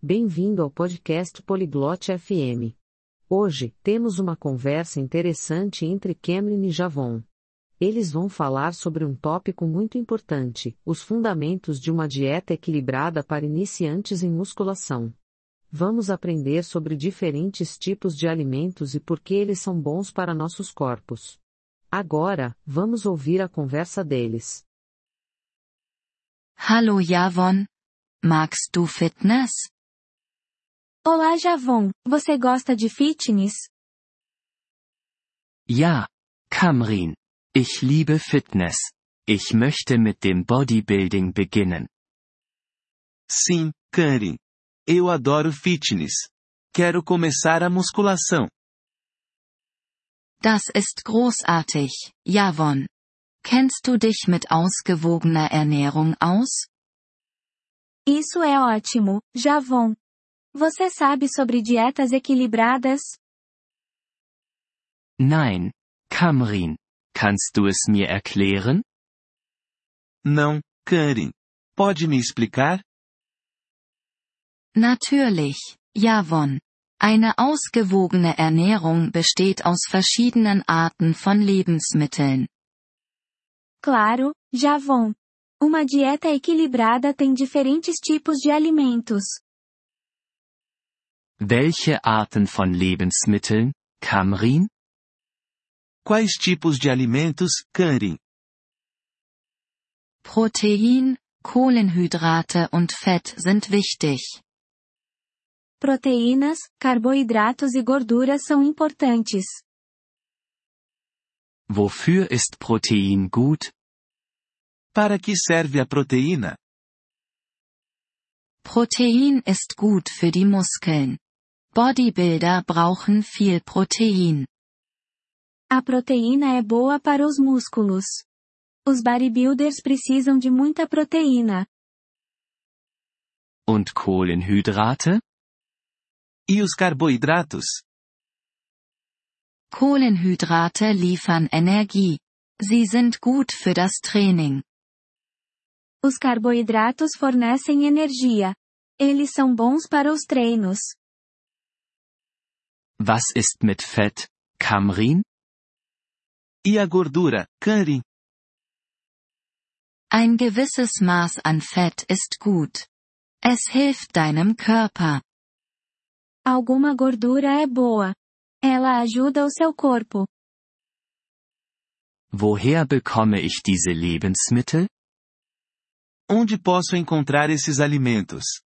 Bem-vindo ao podcast Poliglote FM. Hoje, temos uma conversa interessante entre Cameron e Javon. Eles vão falar sobre um tópico muito importante: os fundamentos de uma dieta equilibrada para iniciantes em musculação. Vamos aprender sobre diferentes tipos de alimentos e por que eles são bons para nossos corpos. Agora, vamos ouvir a conversa deles. Hallo Javon. Magst du Fitness? Olá Javon, você gosta de fitness? Ja, Kamrin. Ich liebe Fitness. Ich möchte mit dem Bodybuilding beginnen. Sim, Karin. Eu adoro fitness. Quero começar a musculação. Das ist großartig, Javon. Kennst du dich mit ausgewogener Ernährung aus? Isso é ótimo, Javon. Você sabe sobre dietas equilibradas? Nein, Kamrin. Kannst du es mir erklären? Não, Karin. Pode me explicar? Natürlich, Javon. Eine ausgewogene Ernährung besteht aus verschiedenen Arten von Lebensmitteln. Claro, Javon. Uma dieta equilibrada tem diferentes tipos de alimentos. Welche Arten von Lebensmitteln, Kamrin? Quais tipos de alimentos, Karin? Protein, Kohlenhydrate und Fett sind wichtig. Proteínas, carboidratos e gorduras são importantes. Wofür ist Protein gut? Para que serve a proteína? Protein ist gut für die Muskeln. Bodybuilder brauchen viel Protein. A proteína é boa para os músculos. Os bodybuilders precisam de muita proteína. Und Kohlenhydrate? E os carboidratos? Kohlenhydrate liefern Energie. Sie sind gut für das Training. Os carboidratos fornecem energia. Eles são bons para os treinos. Was ist mit Fett, Kamrin? E a gordura, Karin? Ein gewisses Maß an Fett ist gut. Es hilft deinem Körper. Alguma gordura é boa. Ela ajuda o seu corpo. Woher bekomme ich diese Lebensmittel? Onde posso encontrar esses alimentos?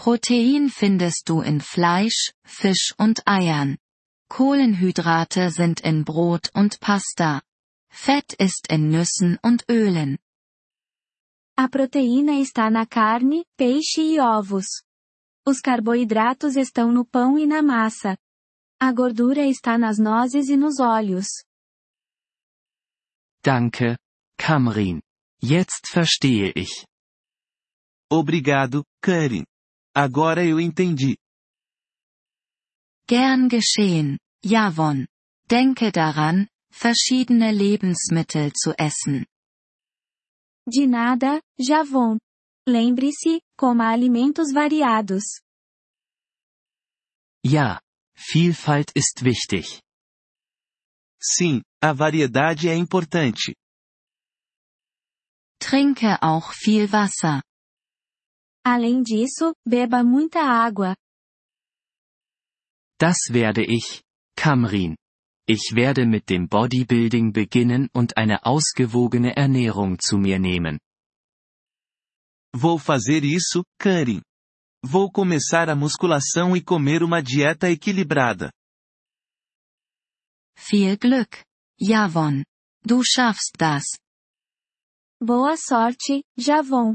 Protein findest du in Fleisch, Fisch und Eiern. Kohlenhydrate sind in Brot und Pasta. Fett ist in Nüssen und Ölen. A proteína está na carne, peixe e ovos. Os carboidratos estão no pão e na massa. A gordura está nas nozes e nos óleos. Danke, Kamrin. Jetzt verstehe ich. Obrigado, Karin. Agora eu entendi. Gern geschehen, Javon. Denke daran, verschiedene Lebensmittel zu essen. De nada, Javon. Lembre-se, coma alimentos variados. Ja, Vielfalt ist wichtig. Sim, a variedade é importante. Trinke auch viel Wasser. Além disso, beba muita água. Das werde ich, Kamrin. Ich werde mit dem Bodybuilding beginnen und eine ausgewogene Ernährung zu mir nehmen. Vou fazer isso, Karin. Vou começar a musculação e comer uma dieta equilibrada. Viel Glück, Javon. Du schaffst das. Boa sorte, Javon.